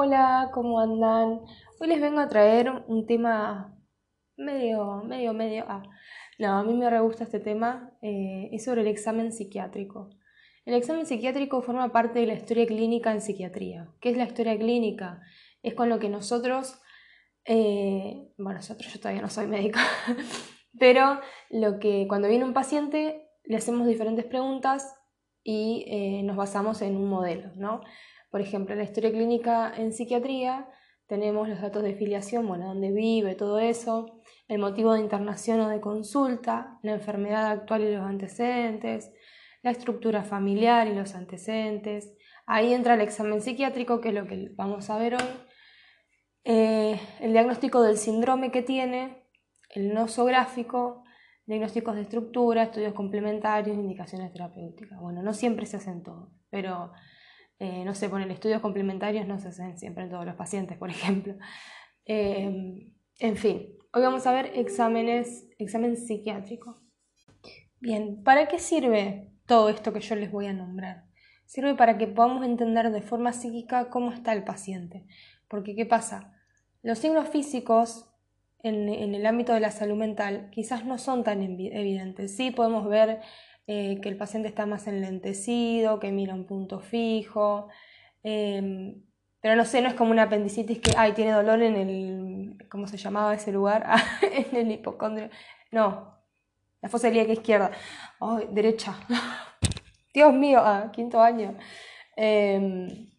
Hola, ¿cómo andan? Hoy les vengo a traer un tema medio, medio, medio... Ah, no, a mí me re gusta este tema, eh, es sobre el examen psiquiátrico. El examen psiquiátrico forma parte de la historia clínica en psiquiatría. ¿Qué es la historia clínica? Es con lo que nosotros, eh, bueno, nosotros yo todavía no soy médica, pero lo que cuando viene un paciente le hacemos diferentes preguntas y eh, nos basamos en un modelo, ¿no? Por ejemplo, en la historia clínica en psiquiatría tenemos los datos de filiación, bueno, dónde vive, todo eso, el motivo de internación o de consulta, la enfermedad actual y los antecedentes, la estructura familiar y los antecedentes. Ahí entra el examen psiquiátrico, que es lo que vamos a ver hoy, eh, el diagnóstico del síndrome que tiene, el nosográfico, diagnósticos de estructura, estudios complementarios, indicaciones terapéuticas. Bueno, no siempre se hacen todos, pero eh, no sé, poner estudios complementarios no se hacen siempre en todos los pacientes, por ejemplo. Eh, en fin, hoy vamos a ver exámenes, examen psiquiátrico. Bien, ¿para qué sirve todo esto que yo les voy a nombrar? Sirve para que podamos entender de forma psíquica cómo está el paciente. Porque, ¿qué pasa? Los signos físicos en, en el ámbito de la salud mental quizás no son tan evidentes. Sí podemos ver eh, que el paciente está más enlentecido, que mira un punto fijo. Em, pero no sé, no es como una apendicitis que, ay, tiene dolor en el, ¿cómo se llamaba ese lugar? en el hipocondrio. No, la fosa ilíaca izquierda. Ay, derecha. Dios mío, ah, quinto año. Em,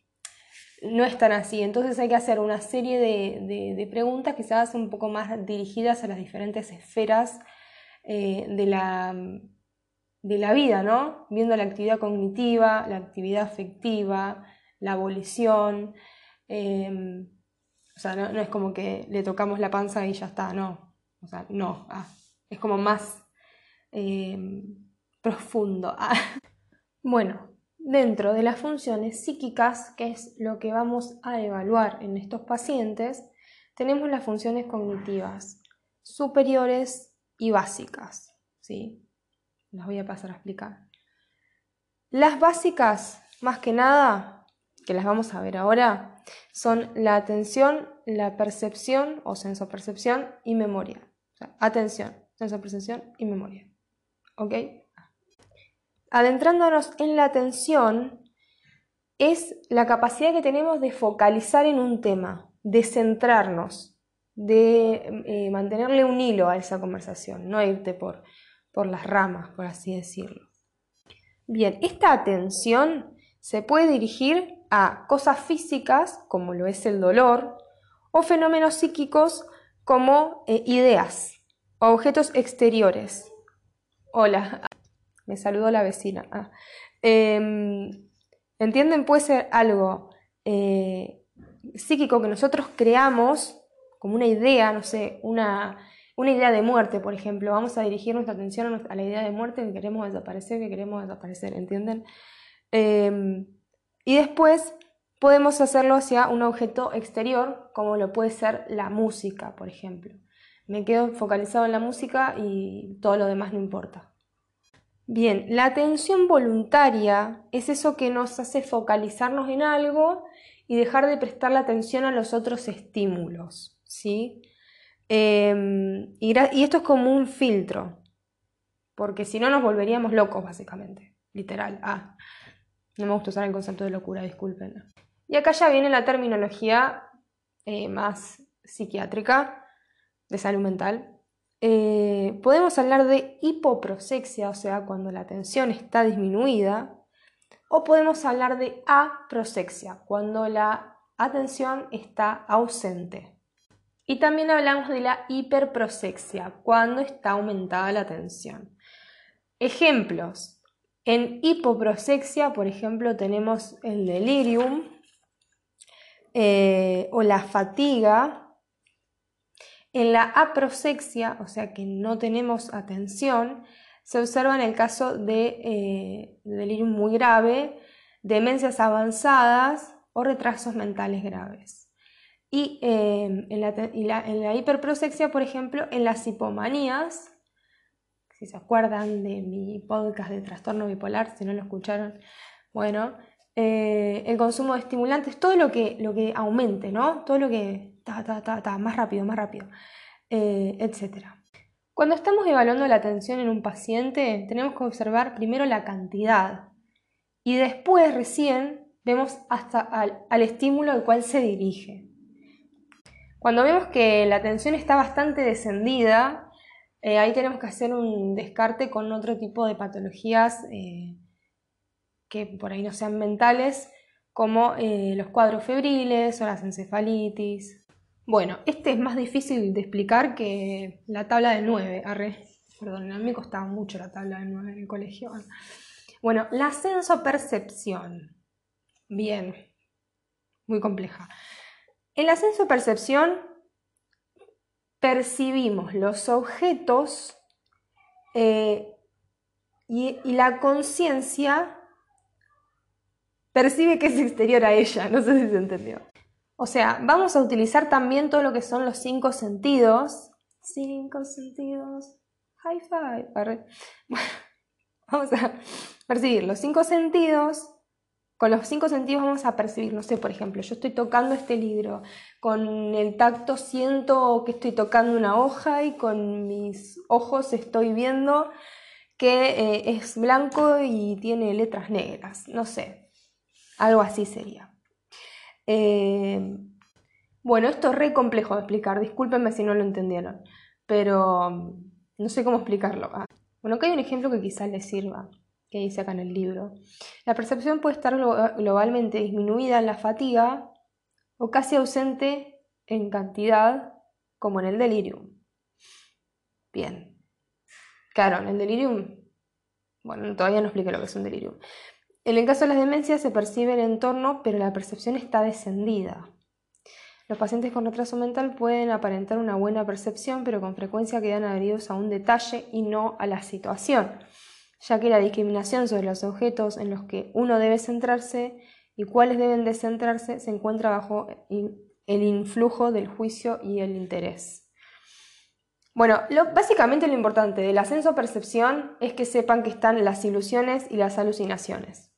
no es tan así. Entonces hay que hacer una serie de, de, preguntas quizás un poco más dirigidas a las diferentes esferas eh, de la de la vida, ¿no? Viendo la actividad cognitiva, la actividad afectiva, la abolición. Em, o sea, no, es como que le tocamos la panza y ya está, no. O sea, no. Ah, es como más em, profundo. Ah. Bueno, dentro de las funciones psíquicas, que es lo que vamos a evaluar en estos pacientes, tenemos las funciones cognitivas superiores y básicas. ¿sí? Las voy a pasar a explicar. Las básicas, más que nada, que las vamos a ver ahora, son la atención, la percepción o sensopercepción y memoria. O sea, atención, sensopercepción y memoria. ¿Ok? Adentrándonos en la atención, es la capacidad que tenemos de focalizar en un tema, de centrarnos, de eh, mantenerle un hilo a esa conversación, no irte por por las ramas, por así decirlo. Bien, esta atención se puede dirigir a cosas físicas, como lo es el dolor, o fenómenos psíquicos como eh, ideas o objetos exteriores. Hola, me saludó la vecina. Ah, em, ¿Entienden? Puede ser algo eh, psíquico que nosotros creamos como una idea, no sé, una, una idea de muerte, por ejemplo. Vamos a dirigir nuestra atención a, la idea de muerte que queremos desaparecer, que queremos desaparecer, ¿entienden? Em, y después podemos hacerlo hacia un objeto exterior, como lo puede ser la música, por ejemplo. Me quedo focalizado en la música y todo lo demás no importa. Bien, la atención voluntaria es eso que nos hace focalizarnos en algo y dejar de prestar la atención a los otros estímulos, ¿sí? Em, y, esto es como un filtro, porque si no nos volveríamos locos, básicamente, literal. Ah, no me gusta usar el concepto de locura, disculpen. Y acá ya viene la terminología eh, más psiquiátrica de salud mental. Eh, podemos hablar de hipoprosexia, o sea, cuando la atención está disminuida, o podemos hablar de aprosexia, cuando la atención está ausente. Y también hablamos de la hiperprosexia, cuando está aumentada la tensión. Ejemplos. En hipoprosexia, por ejemplo, tenemos el delirium eh, o la fatiga. En la aprosexia, o sea que no tenemos atención, se observa en el caso de eh, delirium muy grave, demencias avanzadas o retrasos mentales graves. Y, em, en, la, hiperprosexia, por ejemplo, en las hipomanías, si se acuerdan de mi podcast de trastorno bipolar, si no lo escucharon, bueno, eh, el consumo de estimulantes, todo lo que, lo que aumente, ¿no? Todo lo que, ta, ta, ta, ta, más rápido, más rápido, eh, etc. Cuando estamos evaluando la atención en un paciente, tenemos que observar primero la cantidad y después recién vemos hasta al, al estímulo al cual se dirige. Cuando vemos que la atención está bastante descendida, eh, ahí tenemos que hacer un descarte con otro tipo de patologías eh, que por ahí no sean mentales, como eh, los cuadros febriles o las encefalitis. Bueno, este es más difícil de explicar que la tabla de 9. Perdón, a mí me costaba mucho la tabla de 9 en el colegio. Bueno, la ascenso-percepción. Bien, muy compleja. En la ascenso-percepción percibimos los objetos eh, y, y la conciencia percibe que es exterior a ella. No sé si se entendió. O sea, vamos a utilizar también todo lo que son los cinco sentidos. Cinco sentidos. High five. Bueno, vamos a percibir los cinco sentidos. Con los cinco sentidos vamos a percibir, no sé, por ejemplo, yo estoy tocando este libro, con el tacto siento que estoy tocando una hoja y con mis ojos estoy viendo que eh, es blanco y tiene letras negras, no sé, algo así sería. Eh, bueno, esto es re complejo de explicar, discúlpenme si no lo entendieron, pero mm, no sé cómo explicarlo. Ah, bueno, acá hay un ejemplo que quizás les sirva que dice acá en el libro. La percepción puede estar globalmente disminuida en la fatiga o casi ausente en cantidad, como en el delirium. Bien. Claro, en el delirium, bueno, todavía no expliqué lo que es un delirium. En el caso de las demencias se percibe el entorno, pero la percepción está descendida. Los pacientes con retraso mental pueden aparentar una buena percepción, pero con frecuencia quedan adheridos a un detalle y no a la situación ya que la discriminación sobre los objetos en los que uno debe centrarse y cuáles deben de centrarse se encuentra bajo el influjo del juicio y el interés. Bueno, básicamente lo importante del ascenso-percepción es que sepan que están las ilusiones y las alucinaciones.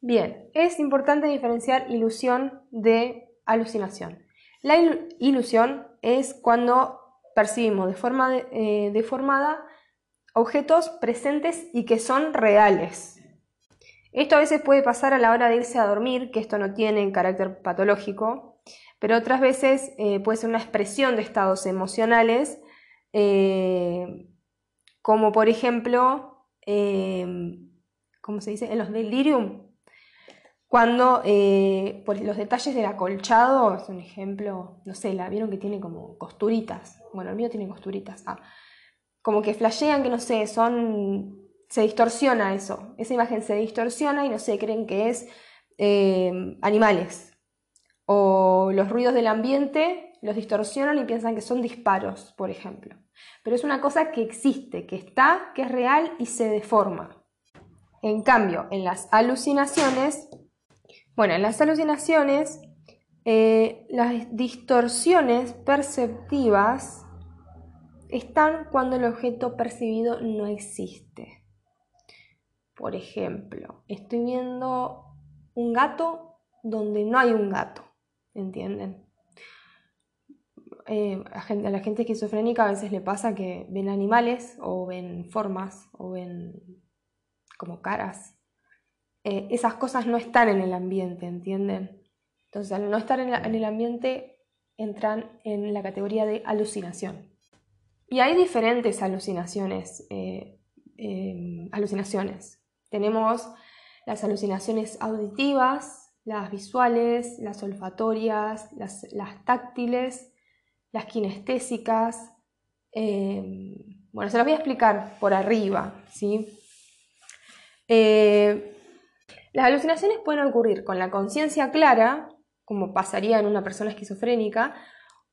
Bien, es importante diferenciar ilusión de alucinación. La ilusión es cuando percibimos de forma eh, deformada objetos presentes y que son reales. Esto a veces puede pasar a la hora de irse a dormir, que esto no tiene carácter patológico, pero otras veces eh, puede ser una expresión de estados emocionales, eh, como por ejemplo, eh, ¿cómo se dice? En los delirium, cuando por los detalles del acolchado, es un ejemplo, no sé, la vieron que tiene como costuritas, bueno, el mío tiene costuritas, ah, como que flashean que no sé, son. se distorsiona eso. Esa imagen se distorsiona y no sé, creen que es eh, animales. O los ruidos del ambiente los distorsionan y piensan que son disparos, por ejemplo. Pero es una cosa que existe, que está, que es real y se deforma. En cambio, en las alucinaciones, bueno, en las alucinaciones, eh, las distorsiones perceptivas están cuando el objeto percibido no existe. Por ejemplo, estoy viendo un gato donde no hay un gato, ¿entienden? Eh, a, la gente esquizofrénica a veces le pasa que ven animales o ven formas o ven como caras. Eh, esas cosas no están en el ambiente, ¿entienden? Entonces, al no estar en el ambiente, entran en la categoría de alucinación. Y hay diferentes alucinaciones. Eh, em, alucinaciones. Tenemos las alucinaciones auditivas, las visuales, las olfatorias, las, táctiles, las kinestésicas. Em, bueno, se las voy a explicar por arriba. ¿sí? Eh, las alucinaciones pueden ocurrir con la conciencia clara, como pasaría en una persona esquizofrénica,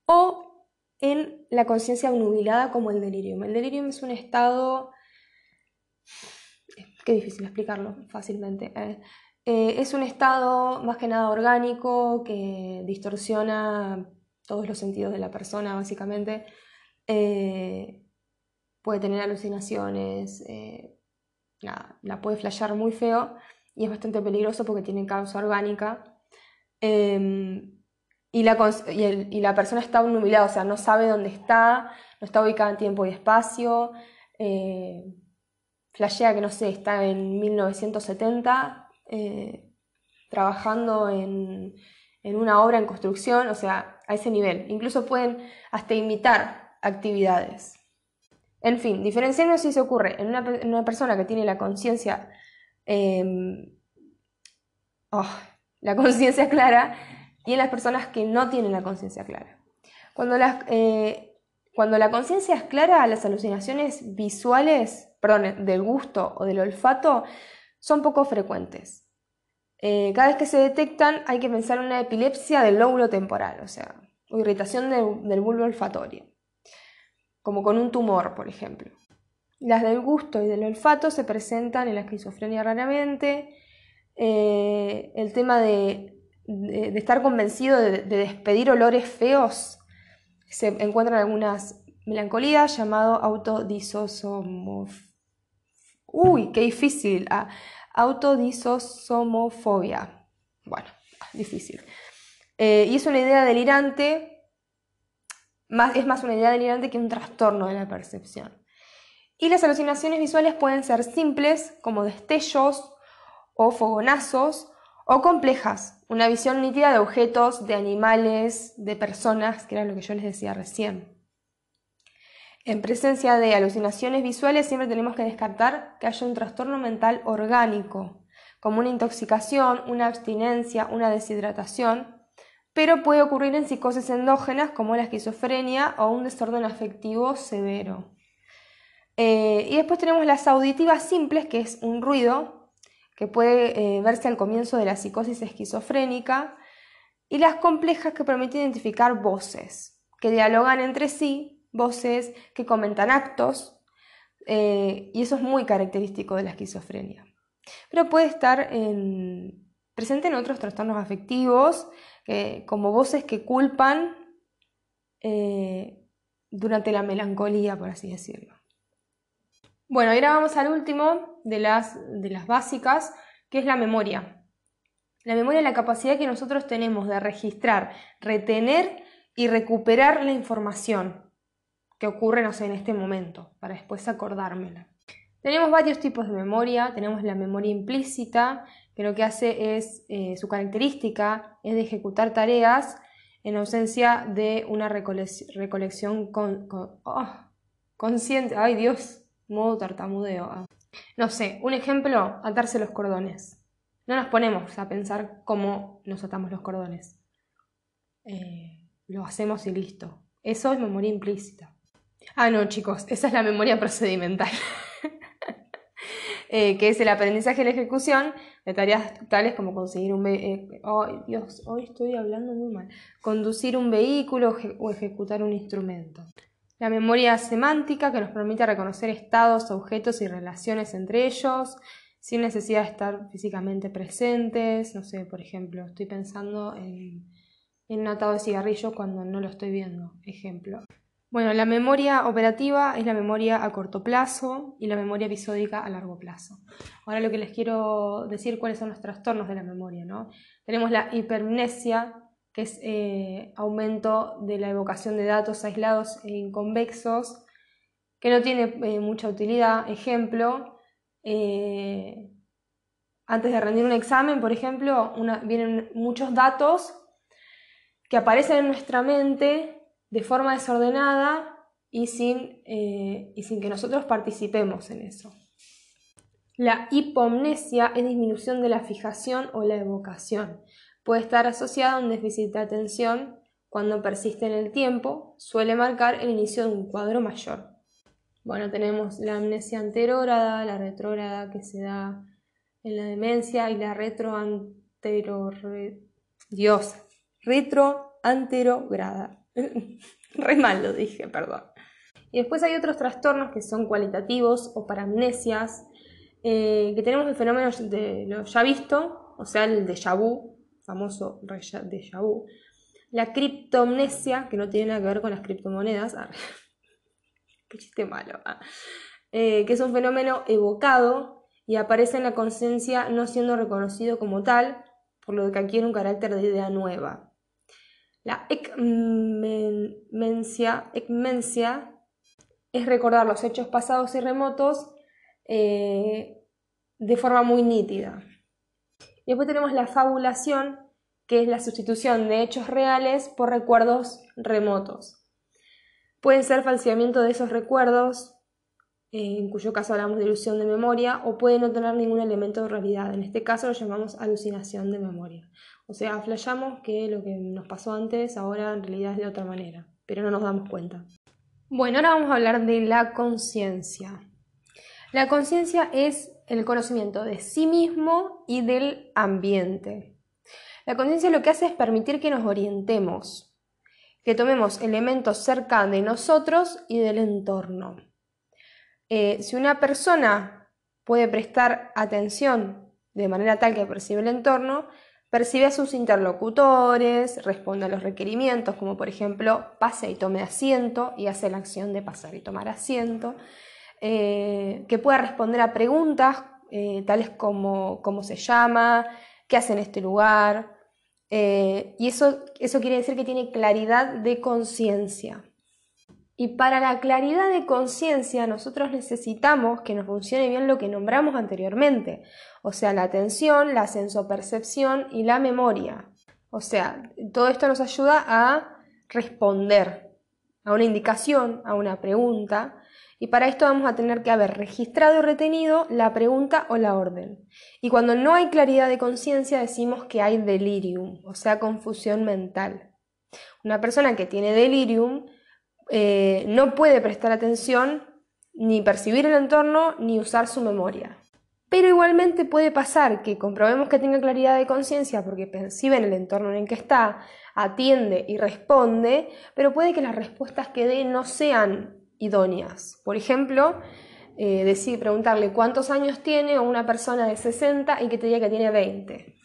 o en la conciencia nubilada como el delirium. El delirium es un estado... Qué difícil explicarlo fácilmente. Eh, eh, es un estado más que nada orgánico que distorsiona todos los sentidos de la persona, básicamente. Eh, puede tener alucinaciones, la puede flashear muy feo. y es bastante peligroso porque tiene causa orgánica. Em, y, la, y, la persona está nubilada, o sea, no sabe dónde está, no está ubicada en tiempo y espacio, eh, flashea que no sé, está en 1970 eh, trabajando en, en una obra en construcción, o sea, a ese nivel. Incluso pueden hasta imitar actividades. En fin, diferenciarnos si se ocurre en una, persona que tiene la conciencia em, oh, la conciencia clara y en las personas que no tienen la conciencia clara. Cuando, eh, cuando la conciencia es clara, las alucinaciones visuales, perdón, del gusto o del olfato son poco frecuentes. Eh, cada vez que se detectan hay que pensar en una epilepsia del lóbulo temporal, o sea, o irritación del bulbo olfatorio como con un tumor, por ejemplo. Las del gusto y del olfato se presentan en la esquizofrenia raramente. Eh, el tema de, estar convencido de, despedir olores feos se encuentran algunas melancolías llamado autodisosomof... Uy, qué difícil. Ah, autodisosomofobia. Bueno, difícil. Eh, y es una idea delirante es más una idea delirante que un trastorno de la percepción. Y las alucinaciones visuales pueden ser simples, como destellos o fogonazos, o complejas, una visión nítida de objetos, de animales, de personas, que era lo que yo les decía recién. En presencia de alucinaciones visuales siempre tenemos que descartar que haya un trastorno mental orgánico, como una intoxicación, una abstinencia, una deshidratación, pero puede ocurrir en psicosis endógenas como la esquizofrenia o un desorden afectivo severo. Eh, y después tenemos las auditivas simples, que es un ruido que puede eh, verse al comienzo de la psicosis esquizofrénica, y las complejas que permiten identificar voces, que dialogan entre sí, voces que comentan actos, eh, y eso es muy característico de la esquizofrenia. Pero puede estar presente en otros trastornos afectivos, como voces que culpan eh, durante la melancolía, por así decirlo. Bueno, ahora vamos al último de las, de las básicas, que es la memoria. La memoria es la capacidad que nosotros tenemos de registrar, retener y recuperar la información que ocurre, en este momento, para después acordármela. Tenemos varios tipos de memoria, tenemos la memoria implícita, que lo que hace es, eh, su característica es de ejecutar tareas en ausencia de una recolección con, oh, consciente. Ay Dios, modo tartamudeo. Ah. No sé, un ejemplo, atarse los cordones. No nos ponemos a pensar cómo nos atamos los cordones. Eh, lo hacemos y listo. Eso es memoria implícita. Ah, no, chicos, esa es la memoria procedimental. Eh, que es el aprendizaje y la ejecución de tareas tales como conseguir un eh, Dios, hoy estoy hablando muy mal. Conducir un vehículo o ejecutar un instrumento. La memoria semántica que nos permite reconocer estados, objetos y relaciones entre ellos sin necesidad de estar físicamente presentes. No sé, por ejemplo, estoy pensando en, en un atado de cigarrillo cuando no lo estoy viendo. Ejemplo. Bueno, la memoria operativa es la memoria a corto plazo y la memoria episódica a largo plazo. Ahora lo que les quiero decir cuáles son los trastornos de la memoria. ¿no? Tenemos la hipermnesia, que es eh, aumento de la evocación de datos aislados e inconvexos, que no tiene eh, mucha utilidad. Ejemplo, eh, antes de rendir un examen, por ejemplo, vienen muchos datos que aparecen en nuestra mente de forma desordenada y sin, y sin que nosotros participemos en eso. La hipomnesia es disminución de la fijación o la evocación. Puede estar asociada a un déficit de atención cuando persiste en el tiempo, suele marcar el inicio de un cuadro mayor. Bueno, tenemos la amnesia anterógrada, la retrógrada que se da en la demencia y la retroantero... Dios, retroanterograda. Re mal lo dije, perdón. Y después hay otros trastornos que son cualitativos o paramnesias, eh, que tenemos el fenómeno de lo ya visto, o sea, el déjà vu, famoso déjà vu. La criptomnesia, que no tiene nada que ver con las criptomonedas. Ah, qué chiste malo. Ah. Eh, que es un fenómeno evocado y aparece en la conciencia no siendo reconocido como tal, por lo que adquiere un carácter de idea nueva. La ekmencia, es recordar los hechos pasados y remotos eh, de forma muy nítida. Y después tenemos la fabulación, que es la sustitución de hechos reales por recuerdos remotos. Pueden ser falseamiento de esos recuerdos, eh, en cuyo caso hablamos de ilusión de memoria, o puede no tener ningún elemento de realidad. En este caso lo llamamos alucinación de memoria. O sea, flayamos que lo que nos pasó antes ahora en realidad es de otra manera, pero no nos damos cuenta. Bueno, ahora vamos a hablar de la conciencia. La conciencia es el conocimiento de sí mismo y del ambiente. La conciencia lo que hace es permitir que nos orientemos, que tomemos elementos cerca de nosotros y del entorno. Eh, si una persona puede prestar atención de manera tal que percibe el entorno, percibe a sus interlocutores, responde a los requerimientos, como por ejemplo pase y tome asiento y hace la acción de pasar y tomar asiento, eh, que pueda responder a preguntas eh, tales como cómo se llama, qué hace en este lugar, y eso, eso quiere decir que tiene claridad de conciencia. Y para la claridad de conciencia nosotros necesitamos que nos funcione bien lo que nombramos anteriormente, o sea, la atención, la sensopercepción y la memoria. O sea, todo esto nos ayuda a responder a una indicación, a una pregunta, y para esto vamos a tener que haber registrado y retenido la pregunta o la orden. Y cuando no hay claridad de conciencia decimos que hay delirium, o sea, confusión mental. Una persona que tiene delirium eh, no puede prestar atención ni percibir el entorno ni usar su memoria. Pero igualmente puede pasar que comprobemos que tenga claridad de conciencia porque percibe en el entorno en el que está, atiende y responde, pero puede que las respuestas que dé no sean Por ejemplo, eh, decir, preguntarle cuántos años tiene a una persona de 60 y que te diga que tiene 20.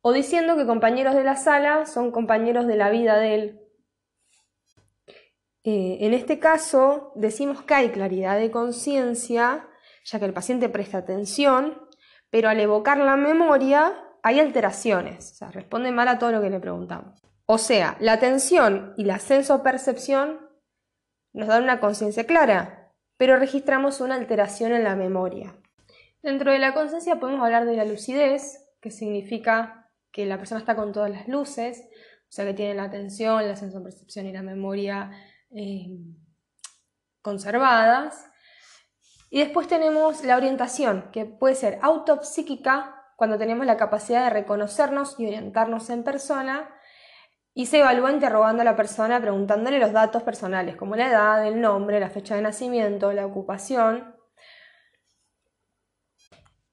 O diciendo que compañeros de la sala son compañeros de la vida de él, eh, en este caso, decimos que hay claridad de conciencia, ya que el paciente presta atención, pero al evocar la memoria hay alteraciones, o sea, responde mal a todo lo que le preguntamos. O sea, la atención y la senso-percepción nos dan una conciencia clara, pero registramos una alteración en la memoria. Dentro de la conciencia podemos hablar de la lucidez, que significa que la persona está con todas las luces, o sea que tiene la atención, la senso-percepción y la memoria eh, conservadas. Y después tenemos la orientación, que puede ser autopsíquica, cuando tenemos la capacidad de reconocernos y orientarnos en persona, y se evalúa interrogando a la persona preguntándole los datos personales, como la edad, el nombre, la fecha de nacimiento, la ocupación.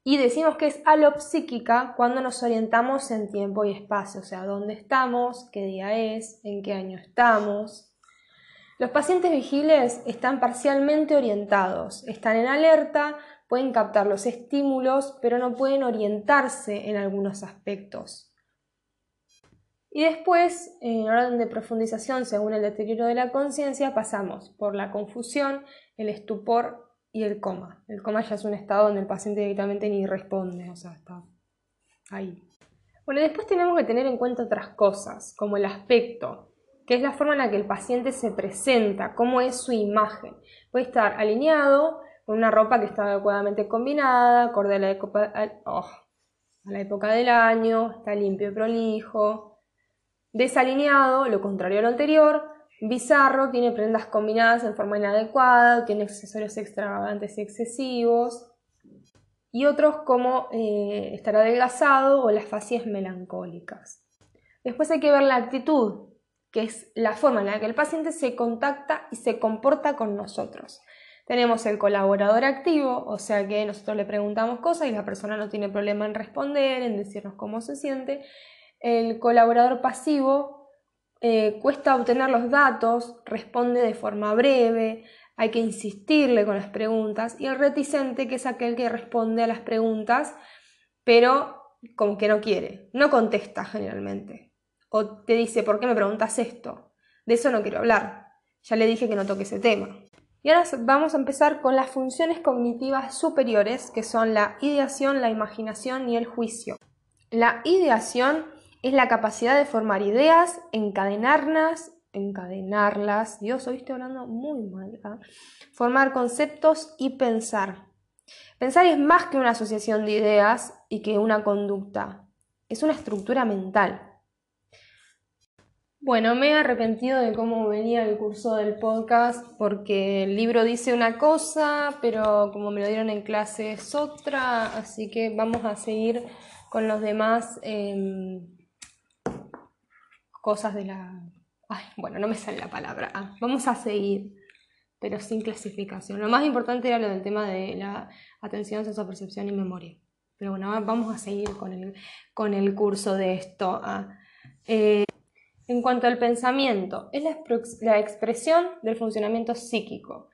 Y decimos que es alopsíquica cuando nos orientamos en tiempo y espacio, o sea, dónde estamos, qué día es, en qué año estamos, los pacientes vigiles están parcialmente orientados, están en alerta, pueden captar los estímulos, pero no pueden orientarse en algunos aspectos. Y después, en orden de profundización según el deterioro de la conciencia, pasamos por la confusión, el estupor y el coma. El coma ya es un estado donde el paciente directamente ni responde, o sea, está ahí. Bueno, después tenemos que tener en cuenta otras cosas, como el aspecto, que es la forma en la que el paciente se presenta, cómo es su imagen. Puede estar alineado con una ropa que está adecuadamente combinada, acorde a la, oh, a la época del año, está limpio y prolijo. Desalineado, lo contrario a lo anterior, bizarro, tiene prendas combinadas en forma inadecuada, tiene accesorios extravagantes y excesivos. Y otros como eh, estar adelgazado o las facies melancólicas. Después hay que ver la actitud, que es la forma en la que el paciente se contacta y se comporta con nosotros. Tenemos el colaborador activo, o sea que nosotros le preguntamos cosas y la persona no tiene problema en responder, en decirnos cómo se siente. El colaborador pasivo eh, cuesta obtener los datos, responde de forma breve, hay que insistirle con las preguntas. Y el reticente, que es aquel que responde a las preguntas, pero como que no quiere, no contesta generalmente o te dice, ¿por qué me preguntas esto? De eso no quiero hablar. Ya le dije que no toque ese tema. Y ahora vamos a empezar con las funciones cognitivas superiores, que son la ideación, la imaginación y el juicio. La ideación es la capacidad de formar ideas, encadenarlas, encadenarlas, Dios, hoy estoy hablando muy mal, ¿ah? formar conceptos y pensar. Pensar es más que una asociación de ideas y que una conducta, es una estructura mental. Bueno, me he arrepentido de cómo venía el curso del podcast porque el libro dice una cosa, pero como me lo dieron en clase es otra, así que vamos a seguir con los demás em, cosas de la... Ay, bueno, no me sale la palabra. Ah, vamos a seguir, pero sin clasificación. Lo más importante era lo del tema de la atención, percepción y memoria. Pero bueno, vamos a seguir con el, con el curso de esto. Ah. Eh, en cuanto al pensamiento, es la, expresión del funcionamiento psíquico.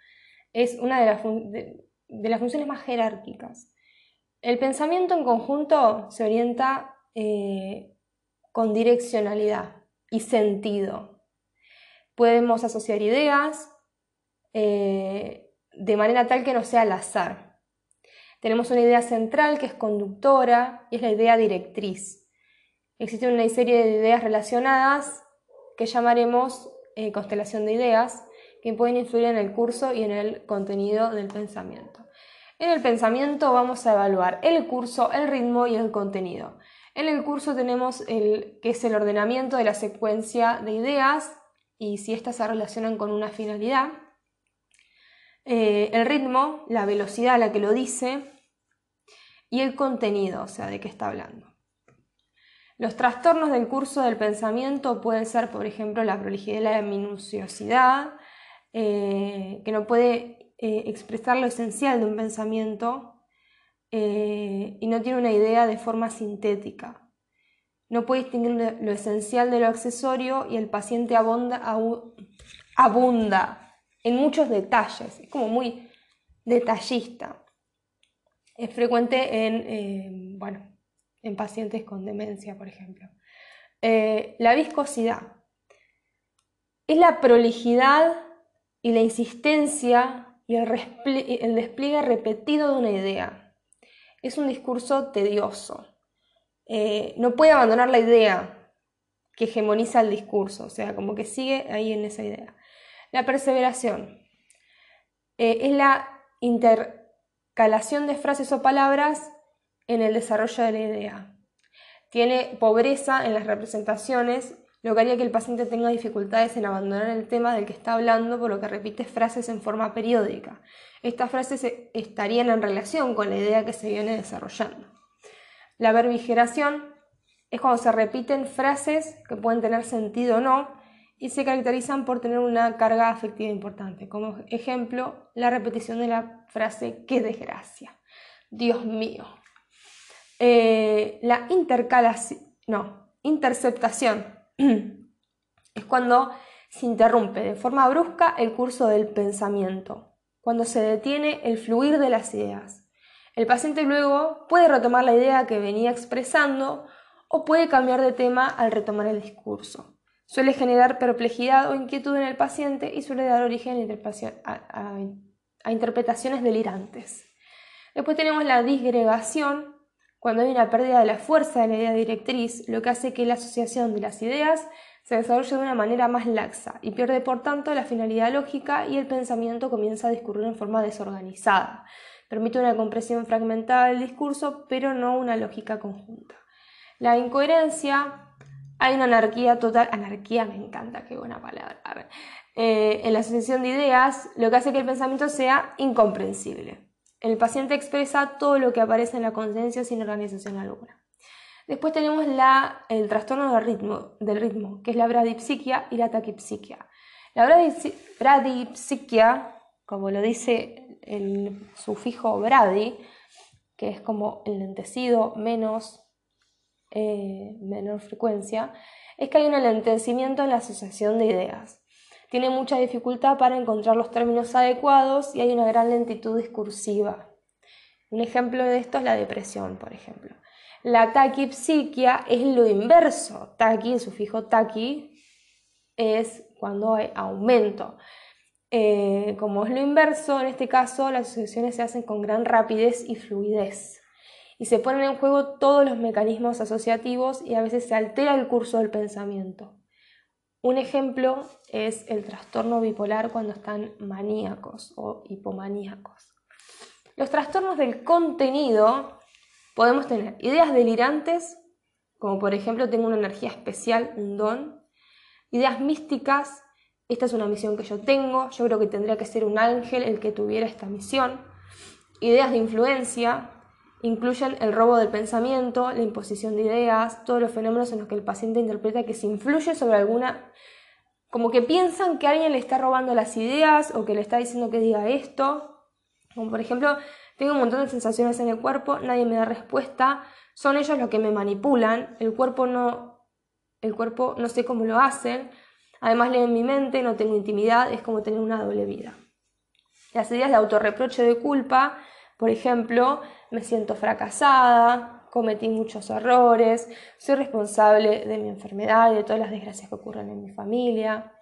Es una de las, de, las, funciones más jerárquicas. El pensamiento en conjunto se orienta eh, con direccionalidad y sentido. Podemos asociar ideas eh, de manera tal que no sea al azar. Tenemos una idea central que es conductora y es la idea directriz. Existe una serie de ideas relacionadas que llamaremos eh, constelación de ideas, que pueden influir en el curso y en el contenido del pensamiento. En el pensamiento vamos a evaluar el curso, el ritmo y el contenido. En el curso tenemos el que es el ordenamiento de la secuencia de ideas y si éstas se relacionan con una finalidad. Eh, el ritmo, la velocidad a la que lo dice y el contenido, o sea, de qué está hablando. Los trastornos del curso del pensamiento pueden ser, por ejemplo, la prolijidad y la minuciosidad, eh, que no puede eh, expresar lo esencial de un pensamiento eh, y no tiene una idea de forma sintética. No puede distinguir lo esencial de lo accesorio y el paciente abunda, abunda en muchos detalles, es como muy detallista. Es frecuente en, bueno, en pacientes con demencia, por ejemplo. Eh, la viscosidad es la prolijidad y la insistencia y el, despliegue repetido de una idea. Es un discurso tedioso. Eh, no puede abandonar la idea que hegemoniza el discurso, o sea, como que sigue ahí en esa idea. La perseveración eh, es la intercalación de frases o palabras en el desarrollo de la idea. Tiene pobreza en las representaciones, lo que haría que el paciente tenga dificultades en abandonar el tema del que está hablando, por lo que repite frases en forma periódica. Estas frases estarían en relación con la idea que se viene desarrollando. La verbigeración es cuando se repiten frases que pueden tener sentido o no y se caracterizan por tener una carga afectiva importante. Como ejemplo, la repetición de la frase qué desgracia. Dios mío, eh, la intercalación, no, interceptación es cuando se interrumpe de forma brusca el curso del pensamiento, cuando se detiene el fluir de las ideas. El paciente luego puede retomar la idea que venía expresando o puede cambiar de tema al retomar el discurso. Suele generar perplejidad o inquietud en el paciente y suele dar origen a interpretaciones delirantes. Después tenemos la disgregación, cuando hay una pérdida de la fuerza de la idea directriz, lo que hace que la asociación de las ideas se desarrolle de una manera más laxa y pierde por tanto la finalidad lógica y el pensamiento comienza a discurrir en forma desorganizada. Permite una compresión fragmentada del discurso, pero no una lógica conjunta. La incoherencia, hay una anarquía total, anarquía me encanta, qué buena palabra, eh, en la asociación de ideas, lo que hace que el pensamiento sea incomprensible. El paciente expresa todo lo que aparece en la conciencia sin organización alguna. Después tenemos el trastorno del ritmo, del ritmo, que es la bradipsiquia y la taquipsiquia. La bradipsiquia, como lo dice el sufijo bradi, que es como el lentecido menos eh, menor frecuencia, es que hay un alentecimiento en la asociación de ideas tiene mucha dificultad para encontrar los términos adecuados y hay una gran lentitud discursiva. Un ejemplo de esto es la depresión, por ejemplo. La taquipsiquia es lo inverso. Taqui, el sufijo taqui, es cuando hay aumento. eh, como es lo inverso, en este caso las asociaciones se hacen con gran rapidez y fluidez. Y se ponen en juego todos los mecanismos asociativos y a veces se altera el curso del pensamiento. Un ejemplo es el trastorno bipolar cuando están maníacos o hipomaníacos. Los trastornos del contenido podemos tener ideas delirantes, como por ejemplo tengo una energía especial, un don, ideas místicas, esta es una misión que yo tengo, yo creo que tendría que ser un ángel el que tuviera esta misión, ideas de influencia, incluyen el robo del pensamiento, la imposición de ideas, todos los fenómenos en los que el paciente interpreta que se influye sobre alguna, como que piensan que alguien le está robando las ideas o que le está diciendo que diga esto, como por ejemplo, tengo un montón de sensaciones en el cuerpo, nadie me da respuesta, son ellos los que me manipulan, el cuerpo no, el cuerpo no sé cómo lo hacen, además leen mi mente, no tengo intimidad, es como tener una doble vida. Las ideas de autorreproche de culpa por ejemplo, me siento fracasada, cometí muchos errores, soy responsable de mi enfermedad y de todas las desgracias que ocurren en mi familia.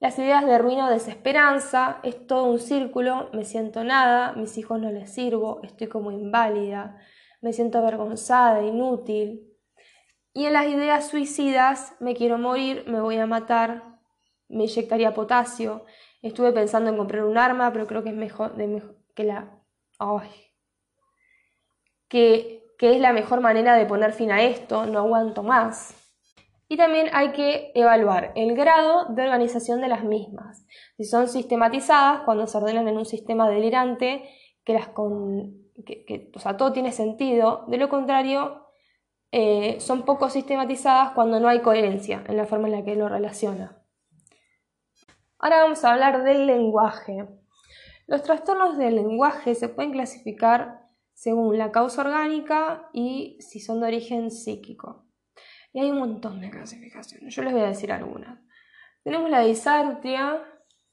Las ideas de ruina o desesperanza, es todo un círculo, me siento nada, mis hijos no les sirvo, estoy como inválida, me siento avergonzada, inútil. Y en las ideas suicidas, me quiero morir, me voy a matar, me inyectaría potasio. Estuve pensando en comprar un arma, pero creo que es mejor, que la ay, que, que es la mejor manera de poner fin a esto, no aguanto más. Y también hay que evaluar el grado de organización de las mismas. Si son sistematizadas, cuando se ordenan en un sistema delirante, que, las que, o sea, todo tiene sentido. De lo contrario, eh, son poco sistematizadas cuando no hay coherencia en la forma en la que lo relaciona. Ahora vamos a hablar del lenguaje. Los trastornos del lenguaje se pueden clasificar según la causa orgánica y si son de origen psíquico. Y hay un montón de clasificaciones, yo les voy a decir algunas. Tenemos la disartria,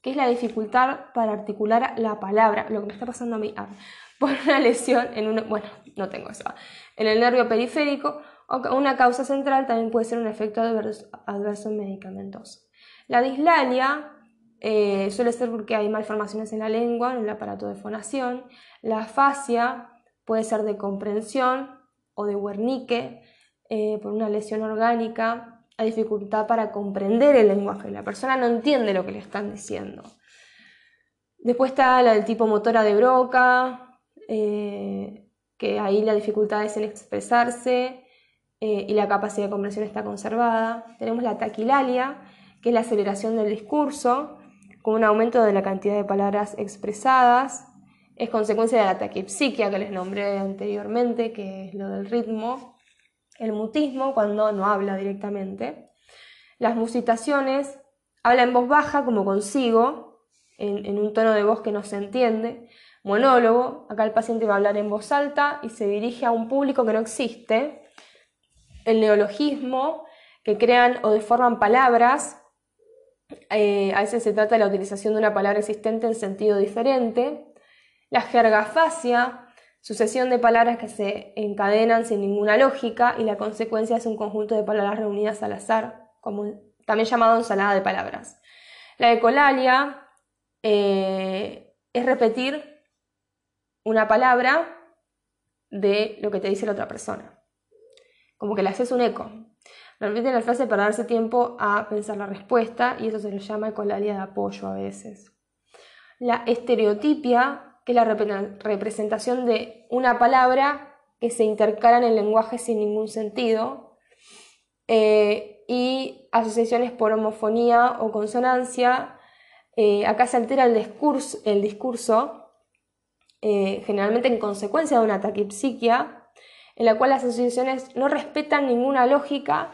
que es la dificultad para articular la palabra, lo que me está pasando a mí, ah, por una lesión en un, bueno, no tengo eso, en el nervio periférico, o una causa central también puede ser un efecto adverso, adverso medicamentoso. La dislalia eh, suele ser porque hay malformaciones en la lengua, en el aparato de fonación. La afasia puede ser de comprensión o de Wernicke, eh, por una lesión orgánica, hay dificultad para comprender el lenguaje. La persona no entiende lo que le están diciendo. Después está la del tipo motora de Broca, eh, que ahí la dificultad es en expresarse y la capacidad de comprensión está conservada. Tenemos la taquilalia, que es la aceleración del discurso, con un aumento de la cantidad de palabras expresadas. Es consecuencia de la taquipsiquia que les nombré anteriormente, que es lo del ritmo. El mutismo, cuando no habla directamente. Las musitaciones, habla en voz baja como consigo, en, un tono de voz que no se entiende. Monólogo, acá el paciente va a hablar en voz alta y se dirige a un público que no existe. El neologismo, que crean o deforman palabras eh, a veces se trata de la utilización de una palabra existente en sentido diferente. La jergafasia, sucesión de palabras que se encadenan sin ninguna lógica y la consecuencia es un conjunto de palabras reunidas al azar, como, también llamado ensalada de palabras. La ecolalia eh, es repetir una palabra de lo que te dice la otra persona, como que le haces un eco. Repiten la frase para darse tiempo a pensar la respuesta y eso se le llama ecolalia de apoyo a veces. La estereotipia, que es la representación de una palabra que se intercala en el lenguaje sin ningún sentido. Eh, y asociaciones por homofonía o consonancia. Eh, acá se altera el discurso, eh, generalmente en consecuencia de una taquipsiquia, en la cual las asociaciones no respetan ninguna lógica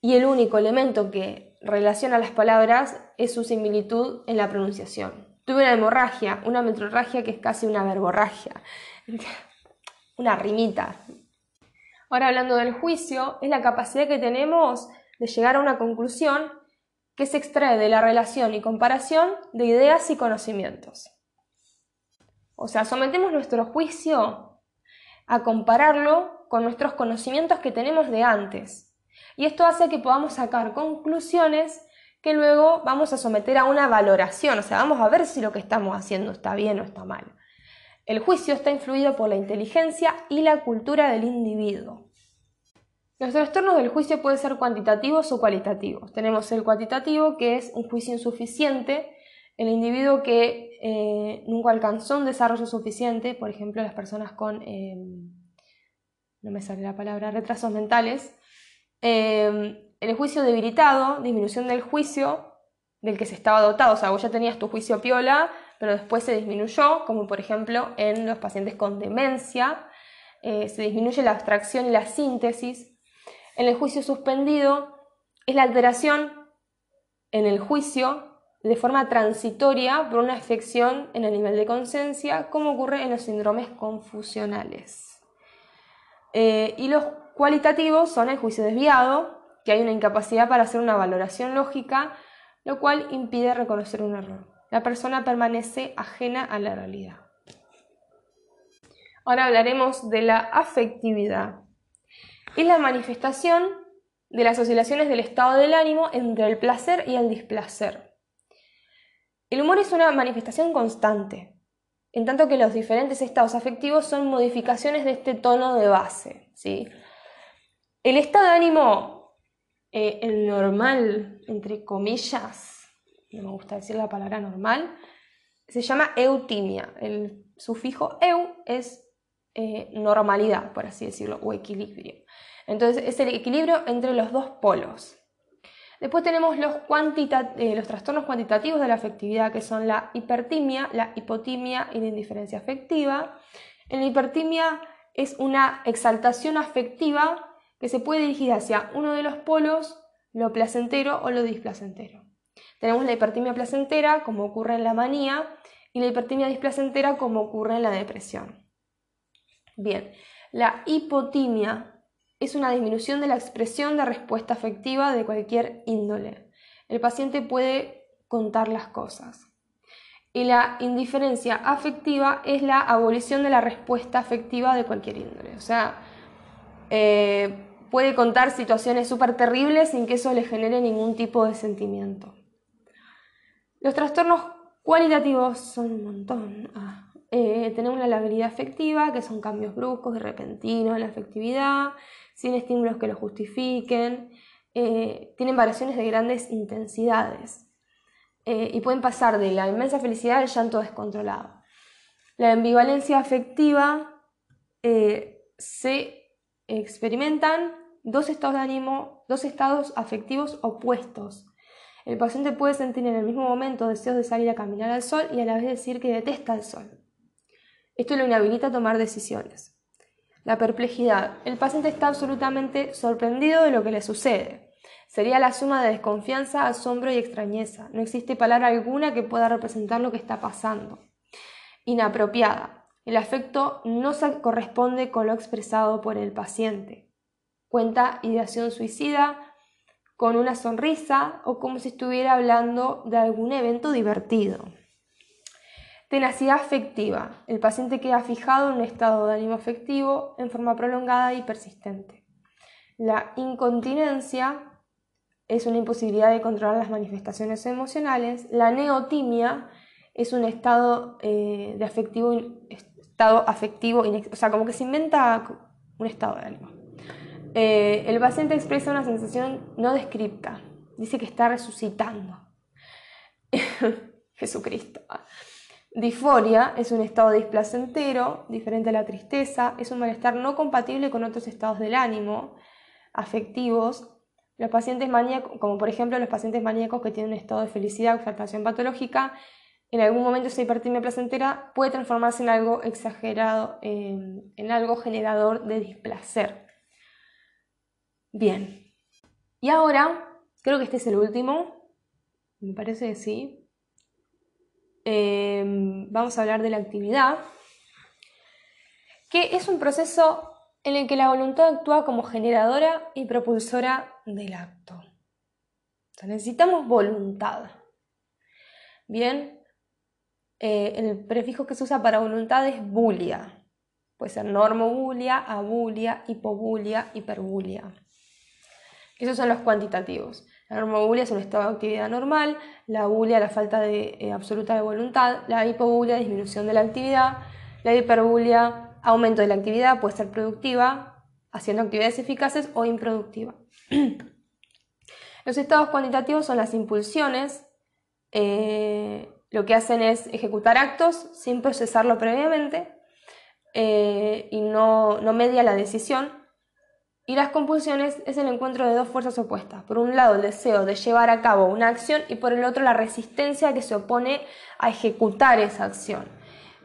y el único elemento que relaciona las palabras es su similitud en la pronunciación. Tuve una hemorragia, una metrorragia que es casi una verborragia, una rimita. Ahora hablando del juicio, es la capacidad que tenemos de llegar a una conclusión que se extrae de la relación y comparación de ideas y conocimientos. O sea, sometemos nuestro juicio a compararlo con nuestros conocimientos que tenemos de antes, y esto hace que podamos sacar conclusiones que luego vamos a someter a una valoración, o sea, vamos a ver si lo que estamos haciendo está bien o está mal. El juicio está influido por la inteligencia y la cultura del individuo. Los trastornos del juicio pueden ser cuantitativos o cualitativos. Tenemos el cuantitativo, que es un juicio insuficiente, el individuo que eh, nunca alcanzó un desarrollo suficiente, por ejemplo, las personas con, eh, no me sale la palabra, retrasos mentales, eh, el juicio debilitado, disminución del juicio del que se estaba dotado. O sea, vos ya tenías tu juicio piola, pero después se disminuyó, como por ejemplo en los pacientes con demencia. Eh, se disminuye la abstracción y la síntesis. En el juicio suspendido es la alteración en el juicio de forma transitoria por una afección en el nivel de conciencia, como ocurre en los síndromes confusionales. Eh, y los cualitativos son el juicio desviado, que hay una incapacidad para hacer una valoración lógica, lo cual impide reconocer un error. La persona permanece ajena a la realidad. Ahora hablaremos de la afectividad. Es la manifestación de las oscilaciones del estado del ánimo entre el placer y el displacer. El humor es una manifestación constante, en tanto que los diferentes estados afectivos son modificaciones de este tono de base. ¿sí? El estado de ánimo eh, el normal, entre comillas, no me gusta decir la palabra normal, se llama eutimia. El sufijo eu es eh, normalidad, por así decirlo, o equilibrio. Entonces es el equilibrio entre los dos polos. Después tenemos los, eh, los trastornos cuantitativos de la afectividad, que son la hipertimia, la hipotimia y la indiferencia afectiva. En la hipertimia es una exaltación afectiva que se puede dirigir hacia uno de los polos, lo placentero o lo displacentero. Tenemos la hipertimia placentera, como ocurre en la manía, y la hipertimia displacentera, como ocurre en la depresión. Bien, la hipotimia es una disminución de la expresión de respuesta afectiva de cualquier índole. El paciente puede contar las cosas. Y la indiferencia afectiva es la abolición de la respuesta afectiva de cualquier índole. O sea, eh, puede contar situaciones súper terribles sin que eso le genere ningún tipo de sentimiento. Los trastornos cualitativos son un montón. Ah, eh, tenemos la labilidad afectiva, que son cambios bruscos y repentinos en la afectividad, sin estímulos que lo justifiquen. Eh, tienen variaciones de grandes intensidades eh, y pueden pasar de la inmensa felicidad al llanto descontrolado. La ambivalencia afectiva se experimentan dos estados de ánimo, dos estados afectivos opuestos. El paciente puede sentir en el mismo momento deseos de salir a caminar al sol y a la vez decir que detesta el sol. Esto lo inhabilita a tomar decisiones. La perplejidad. El paciente está absolutamente sorprendido de lo que le sucede. Sería la suma de desconfianza, asombro y extrañeza. No existe palabra alguna que pueda representar lo que está pasando. Inapropiada. El afecto no se corresponde con lo expresado por el paciente cuenta ideación suicida con una sonrisa o como si estuviera hablando de algún evento divertido. Tenacidad afectiva. El paciente queda fijado en un estado de ánimo afectivo en forma prolongada y persistente. La incontinencia es una imposibilidad de controlar las manifestaciones emocionales. La neotimia es un estado eh, de afectivo, estado afectivo, o sea, como que se inventa un estado de ánimo. Eh, el paciente expresa una sensación no descripta. Dice que está resucitando. Jesucristo. Disforia es un estado displacentero, diferente a la tristeza, es un malestar no compatible con otros estados del ánimo, afectivos. Los pacientes maníacos, como por ejemplo los pacientes maníacos que tienen un estado de felicidad o exaltación patológica, en algún momento esa hipertimia placentera puede transformarse en algo exagerado, en algo generador de displacer. Bien. Y ahora, creo que este es el último. Me parece que sí. Em, vamos a hablar de la actividad, que es un proceso en el que la voluntad actúa como generadora y propulsora del acto. necesitamos voluntad. Bien, eh, el prefijo que se usa para voluntad es bulia. Puede ser normobulia, abulia, hipobulia, hiperbulia. Esos son los cuantitativos. La normobulia es un estado de actividad normal, la bulia la falta de, eh, absoluta de voluntad, la hipobulia disminución de la actividad, la hiperbulia aumento de la actividad, puede ser productiva, haciendo actividades eficaces o improductiva. Los estados cuantitativos son las impulsiones, eh, lo que hacen es ejecutar actos sin procesarlo previamente eh, y no, no media la decisión. Y las compulsiones es el encuentro de dos fuerzas opuestas. Por un lado, el deseo de llevar a cabo una acción y por el otro, la resistencia que se opone a ejecutar esa acción.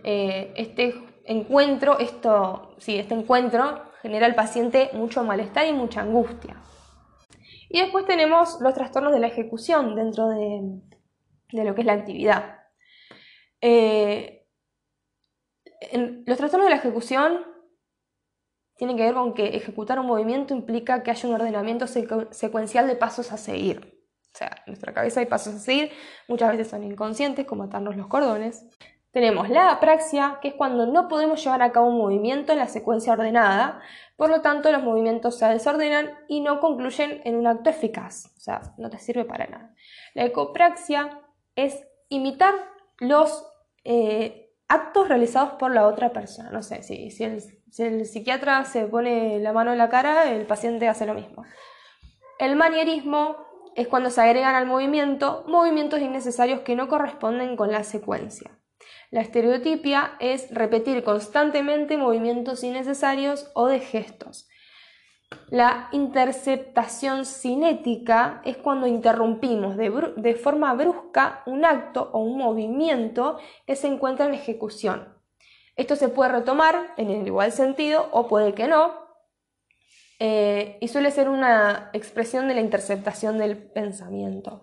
Eh, este encuentro, esto, sí, este encuentro genera al paciente mucho malestar y mucha angustia. Y después tenemos los trastornos de la ejecución dentro de, lo que es la actividad. Eh, los trastornos de la ejecución tienen que ver con que ejecutar un movimiento implica que haya un ordenamiento secuencial de pasos a seguir. O sea, en nuestra cabeza hay pasos a seguir, muchas veces son inconscientes, como atarnos los cordones. Tenemos la apraxia, que es cuando no podemos llevar a cabo un movimiento en la secuencia ordenada, por lo tanto los movimientos se desordenan y no concluyen en un acto eficaz, o sea, no te sirve para nada. La ecopraxia es imitar los eh, actos realizados por la otra persona. No sé, si, si, el, si el psiquiatra se pone la mano en la cara, el paciente hace lo mismo. El manierismo es cuando se agregan al movimiento movimientos innecesarios que no corresponden con la secuencia. La estereotipia es repetir constantemente movimientos innecesarios o de gestos. La interceptación cinética es cuando interrumpimos de, forma brusca un acto o un movimiento que se encuentra en ejecución. Esto se puede retomar en el igual sentido o puede que no, eh, y suele ser una expresión de la interceptación del pensamiento.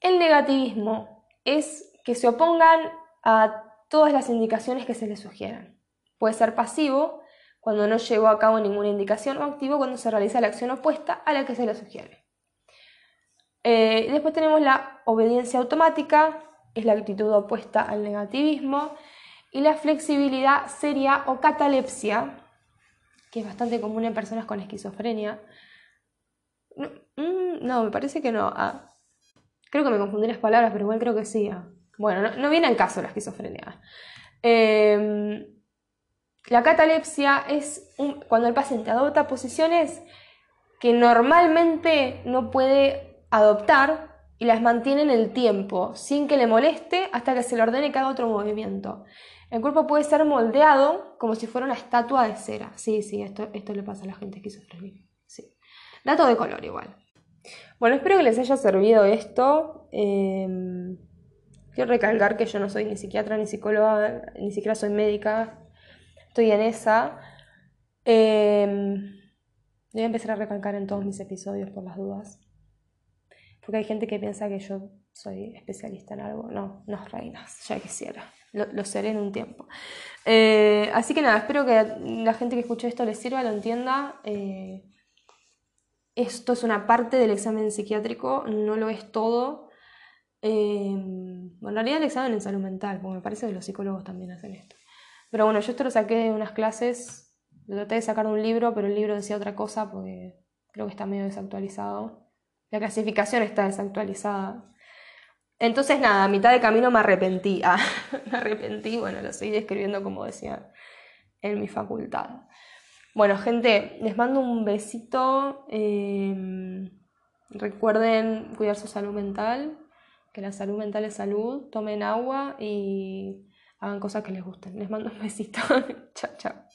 El negativismo es que se opongan a todas las indicaciones que se le sugieran. Puede ser pasivo cuando no llevó a cabo ninguna indicación o activo cuando se realiza la acción opuesta a la que se le sugiere. Eh, después tenemos la obediencia automática, es la actitud opuesta al negativismo, y la flexibilidad seria o catalepsia, que es bastante común en personas con esquizofrenia. No, mm, me parece que no. Ah, creo que me confundí las palabras, pero igual creo que sí. Ah. Bueno, no, viene al caso la esquizofrenia. Em, la catalepsia es cuando el paciente adopta posiciones que normalmente no puede adoptar y las mantiene en el tiempo, sin que le moleste hasta que se le ordene haga otro movimiento. El cuerpo puede ser moldeado como si fuera una estatua de cera. Sí, sí, esto, esto le pasa a la gente esquizofrénica. Sí. Dato de color igual. Bueno, espero que les haya servido esto. Em, Quiero recalcar que yo no soy ni psiquiatra ni psicóloga, ni siquiera soy médica. Estoy en esa. Em, voy a empezar a recalcar en todos mis episodios por las dudas. Porque hay gente que piensa que yo soy especialista en algo. No, no, reinas, ya quisiera. Lo, seré en un tiempo. Eh, así que nada, espero que la gente que escuche esto le sirva, lo entienda. Eh, esto es una parte del examen psiquiátrico, no lo es todo. Bueno, en realidad el examen en salud mental, porque me parece que los psicólogos también hacen esto. Pero bueno, yo esto lo saqué de unas clases, lo traté de sacar un libro, pero el libro decía otra cosa porque creo que está medio desactualizado. La clasificación está desactualizada. Entonces nada, a mitad de camino me arrepentí. Ah, me arrepentí, bueno, lo seguí describiendo como decía en mi facultad. Bueno, gente, les mando un besito. Em, recuerden cuidar su salud mental que la salud mental es salud, tomen agua y hagan cosas que les gusten. Les mando un besito. chao, chao.